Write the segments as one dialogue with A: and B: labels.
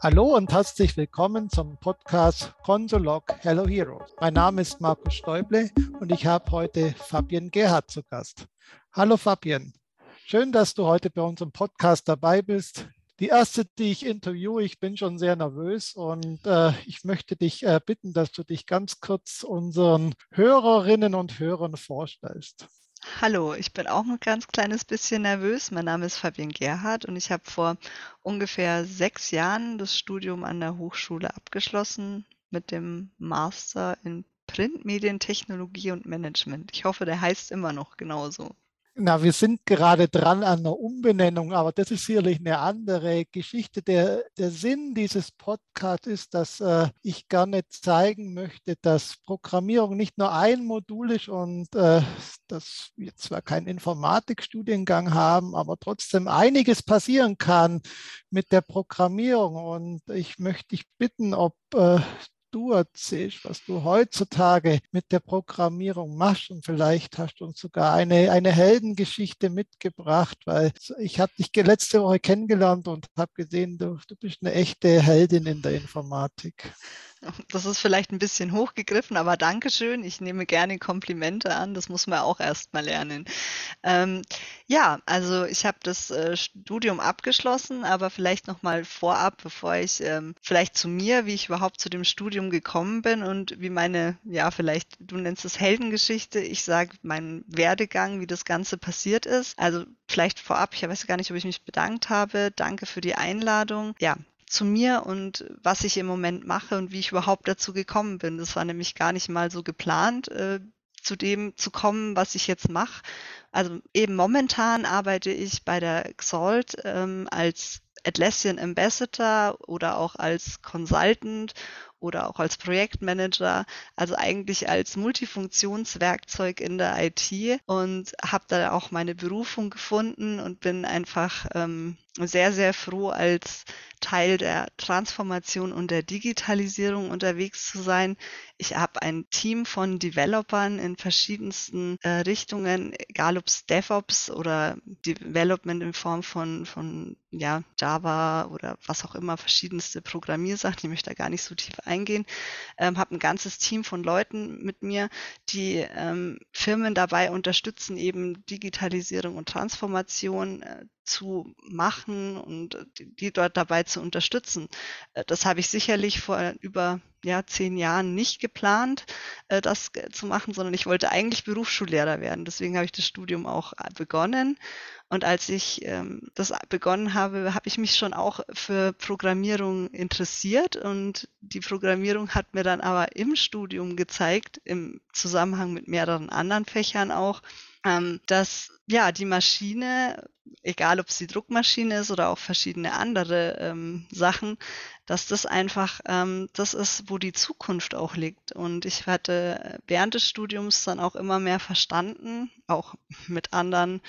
A: Hallo und herzlich willkommen zum Podcast Consolog Hello Heroes. Mein Name ist Markus Stäuble und ich habe heute Fabian Gerhardt zu Gast. Hallo Fabian, schön, dass du heute bei unserem Podcast dabei bist. Die erste, die ich interviewe, ich bin schon sehr nervös und äh, ich möchte dich äh, bitten, dass du dich ganz kurz unseren Hörerinnen und Hörern vorstellst.
B: Hallo, ich bin auch ein ganz kleines bisschen nervös. Mein Name ist Fabian Gerhardt und ich habe vor ungefähr sechs Jahren das Studium an der Hochschule abgeschlossen mit dem Master in Printmedientechnologie und Management. Ich hoffe, der heißt immer noch genauso.
A: Na, wir sind gerade dran an einer Umbenennung, aber das ist sicherlich eine andere Geschichte. Der, der Sinn dieses Podcasts ist, dass äh, ich gerne zeigen möchte, dass Programmierung nicht nur ein Modul ist und äh, dass wir zwar keinen Informatikstudiengang haben, aber trotzdem einiges passieren kann mit der Programmierung. Und ich möchte dich bitten, ob äh, du erzählst, was du heutzutage mit der Programmierung machst. Und vielleicht hast du uns sogar eine, eine Heldengeschichte mitgebracht, weil ich habe dich letzte Woche kennengelernt und habe gesehen, du, du bist eine echte Heldin in der Informatik.
B: Das ist vielleicht ein bisschen hochgegriffen, aber Dankeschön. Ich nehme gerne Komplimente an. Das muss man auch erst mal lernen. Ähm, ja, also ich habe das äh, Studium abgeschlossen, aber vielleicht noch mal vorab, bevor ich ähm, vielleicht zu mir, wie ich überhaupt zu dem Studium gekommen bin und wie meine, ja, vielleicht du nennst es Heldengeschichte. Ich sage meinen Werdegang, wie das Ganze passiert ist. Also vielleicht vorab, ich weiß gar nicht, ob ich mich bedankt habe. Danke für die Einladung. Ja, zu mir und was ich im Moment mache und wie ich überhaupt dazu gekommen bin. Das war nämlich gar nicht mal so geplant, äh, zu dem zu kommen, was ich jetzt mache. Also eben momentan arbeite ich bei der Xalt ähm, als Atlassian Ambassador oder auch als Consultant oder auch als Projektmanager, also eigentlich als Multifunktionswerkzeug in der IT und habe da auch meine Berufung gefunden und bin einfach ähm, sehr, sehr froh, als Teil der Transformation und der Digitalisierung unterwegs zu sein. Ich habe ein Team von Developern in verschiedensten äh, Richtungen, egal ob es DevOps oder Development in Form von, von ja, Java oder was auch immer, verschiedenste Programmiersachen. Ich möchte da gar nicht so tief eingehen. Ähm, habe ein ganzes Team von Leuten mit mir, die ähm, Firmen dabei unterstützen, eben Digitalisierung und Transformation äh, zu machen und die dort dabei zu unterstützen. Äh, das habe ich sicherlich vor über ja, zehn Jahren nicht geplant, äh, das zu machen, sondern ich wollte eigentlich Berufsschullehrer werden. Deswegen habe ich das Studium auch äh, begonnen. Und als ich ähm, das begonnen habe, habe ich mich schon auch für Programmierung interessiert. Und die Programmierung hat mir dann aber im Studium gezeigt, im Zusammenhang mit mehreren anderen Fächern auch, ähm, dass ja die Maschine, egal ob es die Druckmaschine ist oder auch verschiedene andere ähm, Sachen, dass das einfach ähm, das ist, wo die Zukunft auch liegt. Und ich hatte während des Studiums dann auch immer mehr verstanden, auch mit anderen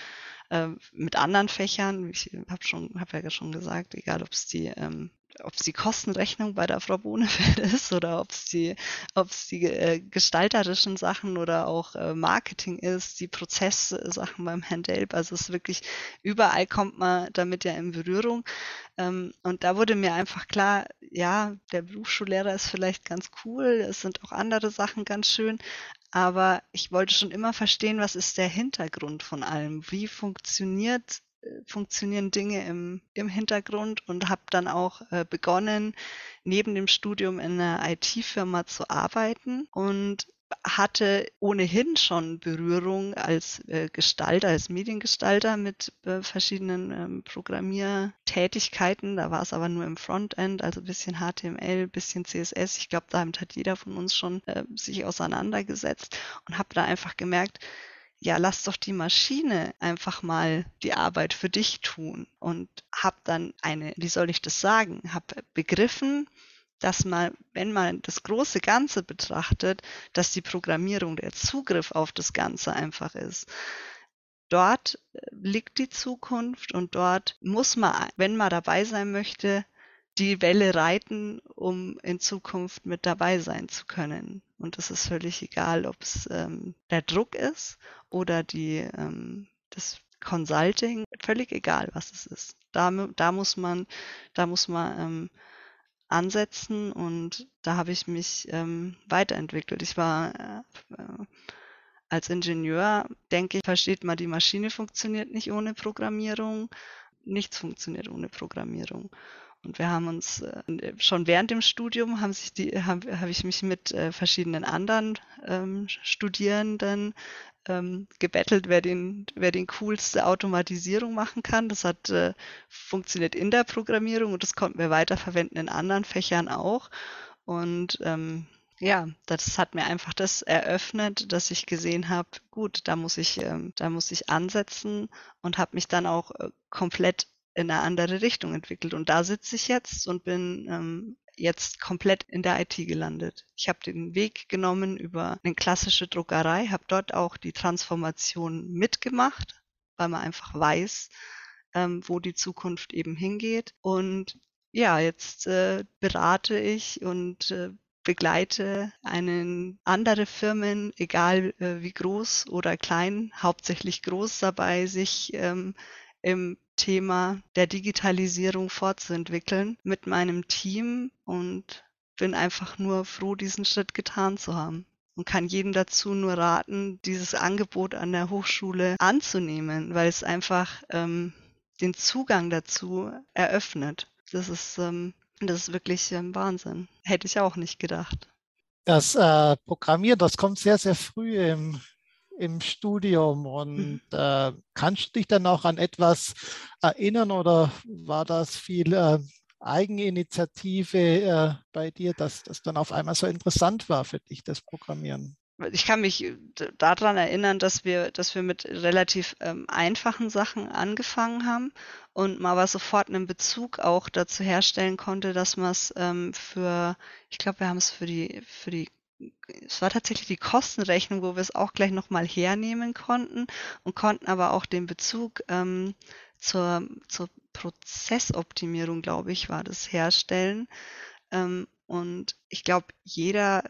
B: äh, mit anderen Fächern. Ich habe schon, habe ja schon gesagt, egal ob es die ähm, ob es die Kostenrechnung bei der Frau Bonefeld ist oder ob es die, ob es die äh, gestalterischen Sachen oder auch äh, Marketing ist, die Prozesssachen beim Herrn Delp. Also es ist wirklich, überall kommt man damit ja in Berührung. Ähm, und da wurde mir einfach klar, ja, der Berufsschullehrer ist vielleicht ganz cool, es sind auch andere Sachen ganz schön, aber ich wollte schon immer verstehen, was ist der Hintergrund von allem? Wie funktioniert funktionieren Dinge im, im Hintergrund und habe dann auch äh, begonnen, neben dem Studium in einer IT-Firma zu arbeiten und hatte ohnehin schon Berührung als äh, Gestalter, als Mediengestalter mit äh, verschiedenen ähm, Programmiertätigkeiten. Da war es aber nur im Frontend, also bisschen HTML, bisschen CSS. Ich glaube, damit hat jeder von uns schon äh, sich auseinandergesetzt und habe da einfach gemerkt, ja, lass doch die Maschine einfach mal die Arbeit für dich tun und hab dann eine, wie soll ich das sagen, hab begriffen, dass man, wenn man das große Ganze betrachtet, dass die Programmierung, der Zugriff auf das Ganze einfach ist. Dort äh, liegt die Zukunft und dort muss man, wenn man dabei sein möchte, die Welle reiten, um in Zukunft mit dabei sein zu können. Und es ist völlig egal, ob es ähm, der Druck ist oder die, ähm, das Consulting, völlig egal, was es ist. Da, da muss man, da muss man ähm, ansetzen und da habe ich mich ähm, weiterentwickelt. Ich war äh, als Ingenieur, denke ich, versteht man, die Maschine funktioniert nicht ohne Programmierung, nichts funktioniert ohne Programmierung. Und wir haben uns äh, schon während dem Studium haben sich die, habe hab ich mich mit äh, verschiedenen anderen ähm, Studierenden ähm, gebettelt, wer den, wer den coolste Automatisierung machen kann. Das hat äh, funktioniert in der Programmierung und das konnten wir weiterverwenden in anderen Fächern auch. Und ähm, ja, das hat mir einfach das eröffnet, dass ich gesehen habe, gut, da muss ich, ähm, da muss ich ansetzen und habe mich dann auch äh, komplett in eine andere Richtung entwickelt. Und da sitze ich jetzt und bin ähm, jetzt komplett in der IT gelandet. Ich habe den Weg genommen über eine klassische Druckerei, habe dort auch die Transformation mitgemacht, weil man einfach weiß, ähm, wo die Zukunft eben hingeht. Und ja, jetzt äh, berate ich und äh, begleite einen andere Firmen, egal äh, wie groß oder klein, hauptsächlich groß dabei, sich ähm, im Thema der Digitalisierung fortzuentwickeln mit meinem Team und bin einfach nur froh, diesen Schritt getan zu haben und kann jedem dazu nur raten, dieses Angebot an der Hochschule anzunehmen, weil es einfach ähm, den Zugang dazu eröffnet. Das ist, ähm, das ist wirklich ähm, Wahnsinn. Hätte ich auch nicht gedacht.
A: Das äh, Programmieren, das kommt sehr, sehr früh im im Studium und äh, kannst du dich dann auch an etwas erinnern oder war das viel äh, Eigeninitiative äh, bei dir, dass das dann auf einmal so interessant war für dich, das Programmieren?
B: ich kann mich äh, daran erinnern, dass wir, dass wir mit relativ ähm, einfachen Sachen angefangen haben und man aber sofort einen Bezug auch dazu herstellen konnte, dass man es ähm, für, ich glaube, wir haben es für die, für die es war tatsächlich die Kostenrechnung, wo wir es auch gleich nochmal hernehmen konnten und konnten aber auch den Bezug ähm, zur, zur Prozessoptimierung, glaube ich, war das herstellen. Ähm, und ich glaube, jeder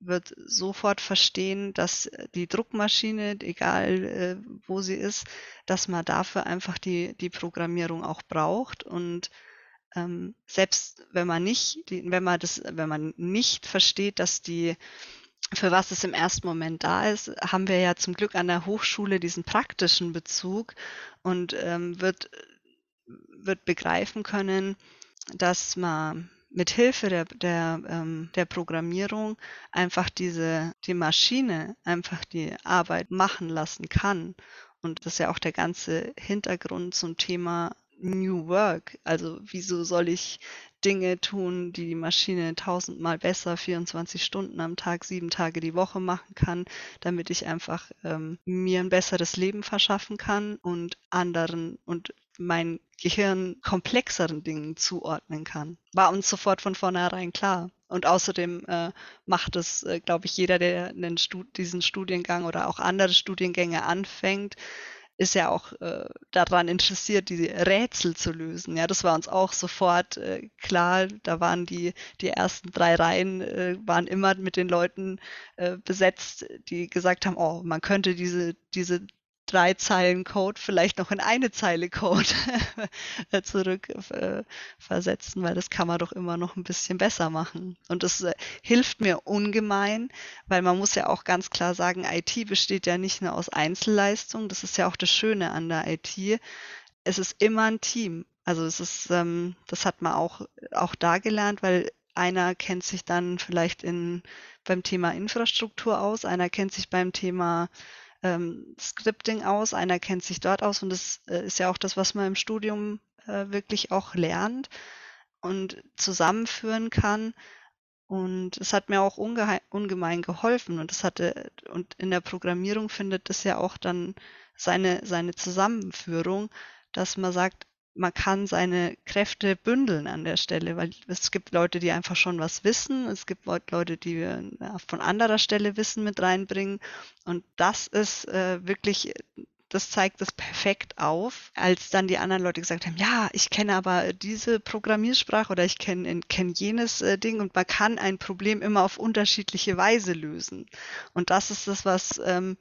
B: wird sofort verstehen, dass die Druckmaschine, egal äh, wo sie ist, dass man dafür einfach die, die Programmierung auch braucht und ähm, selbst wenn man nicht, wenn man das, wenn man nicht versteht, dass die für was es im ersten Moment da ist, haben wir ja zum Glück an der Hochschule diesen praktischen Bezug und ähm, wird, wird begreifen können, dass man mit Hilfe der, der, ähm, der Programmierung einfach diese, die Maschine einfach die Arbeit machen lassen kann. Und das ist ja auch der ganze Hintergrund zum Thema New Work. Also wieso soll ich Dinge tun, die die Maschine tausendmal besser 24 Stunden am Tag, sieben Tage die Woche machen kann, damit ich einfach ähm, mir ein besseres Leben verschaffen kann und anderen und mein Gehirn komplexeren Dingen zuordnen kann. War uns sofort von vornherein klar. Und außerdem äh, macht es, äh, glaube ich, jeder, der Stud diesen Studiengang oder auch andere Studiengänge anfängt, ist ja auch äh, daran interessiert, die Rätsel zu lösen. Ja, das war uns auch sofort äh, klar. Da waren die, die ersten drei Reihen äh, waren immer mit den Leuten äh, besetzt, die gesagt haben, oh, man könnte diese, diese drei Zeilen Code vielleicht noch in eine Zeile Code zurückversetzen, äh, weil das kann man doch immer noch ein bisschen besser machen. Und das äh, hilft mir ungemein, weil man muss ja auch ganz klar sagen, IT besteht ja nicht nur aus Einzelleistung, das ist ja auch das Schöne an der IT. Es ist immer ein Team. Also es ist, ähm, das hat man auch, auch da gelernt, weil einer kennt sich dann vielleicht in, beim Thema Infrastruktur aus, einer kennt sich beim Thema ähm, Scripting aus, einer kennt sich dort aus und das äh, ist ja auch das, was man im Studium äh, wirklich auch lernt und zusammenführen kann. Und es hat mir auch ungemein geholfen und es hatte, und in der Programmierung findet es ja auch dann seine, seine Zusammenführung, dass man sagt, man kann seine Kräfte bündeln an der Stelle, weil es gibt Leute, die einfach schon was wissen, es gibt Leute, die ja, von anderer Stelle Wissen mit reinbringen. Und das ist äh, wirklich das zeigt es perfekt auf, als dann die anderen Leute gesagt haben, ja, ich kenne aber diese Programmiersprache oder ich kenne kenn jenes äh, Ding. Und man kann ein Problem immer auf unterschiedliche Weise lösen. Und das ist das, was ähm,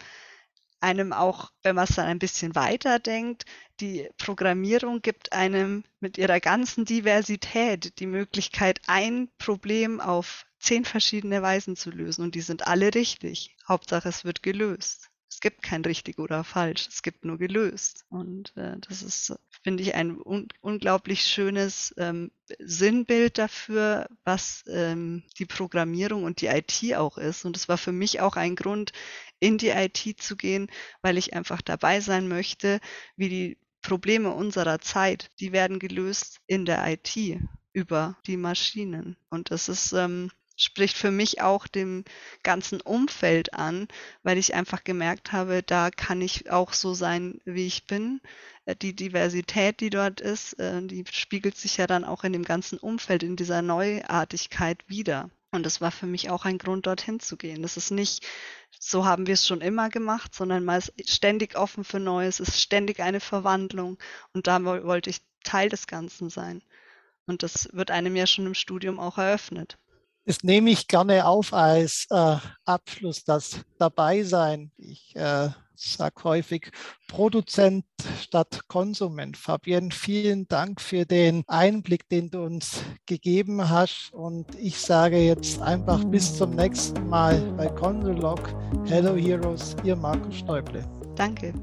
B: einem auch, wenn man es dann ein bisschen weiter denkt, die Programmierung gibt einem mit ihrer ganzen Diversität die Möglichkeit, ein Problem auf zehn verschiedene Weisen zu lösen und die sind alle richtig. Hauptsache, es wird gelöst. Es gibt kein richtig oder falsch, es gibt nur gelöst. Und äh, das ist, finde ich, ein un unglaublich schönes ähm, Sinnbild dafür, was ähm, die Programmierung und die IT auch ist. Und es war für mich auch ein Grund, in die IT zu gehen, weil ich einfach dabei sein möchte, wie die Probleme unserer Zeit, die werden gelöst in der IT über die Maschinen. Und das ist ähm, spricht für mich auch dem ganzen Umfeld an, weil ich einfach gemerkt habe, da kann ich auch so sein, wie ich bin. Äh, die Diversität, die dort ist, äh, die spiegelt sich ja dann auch in dem ganzen Umfeld, in dieser Neuartigkeit wieder. Und das war für mich auch ein Grund, dorthin zu gehen. Das ist nicht, so haben wir es schon immer gemacht, sondern man ist ständig offen für Neues, es ist ständig eine Verwandlung. Und da wollte ich Teil des Ganzen sein. Und das wird einem ja schon im Studium auch eröffnet.
A: Das nehme ich gerne auf als äh, Abschluss, das Dabeisein. Ich äh, sage häufig Produzent statt Konsument. Fabienne, vielen Dank für den Einblick, den du uns gegeben hast. Und ich sage jetzt einfach bis zum nächsten Mal bei Consolog. Hello Heroes, ihr Markus Stäuble.
B: Danke.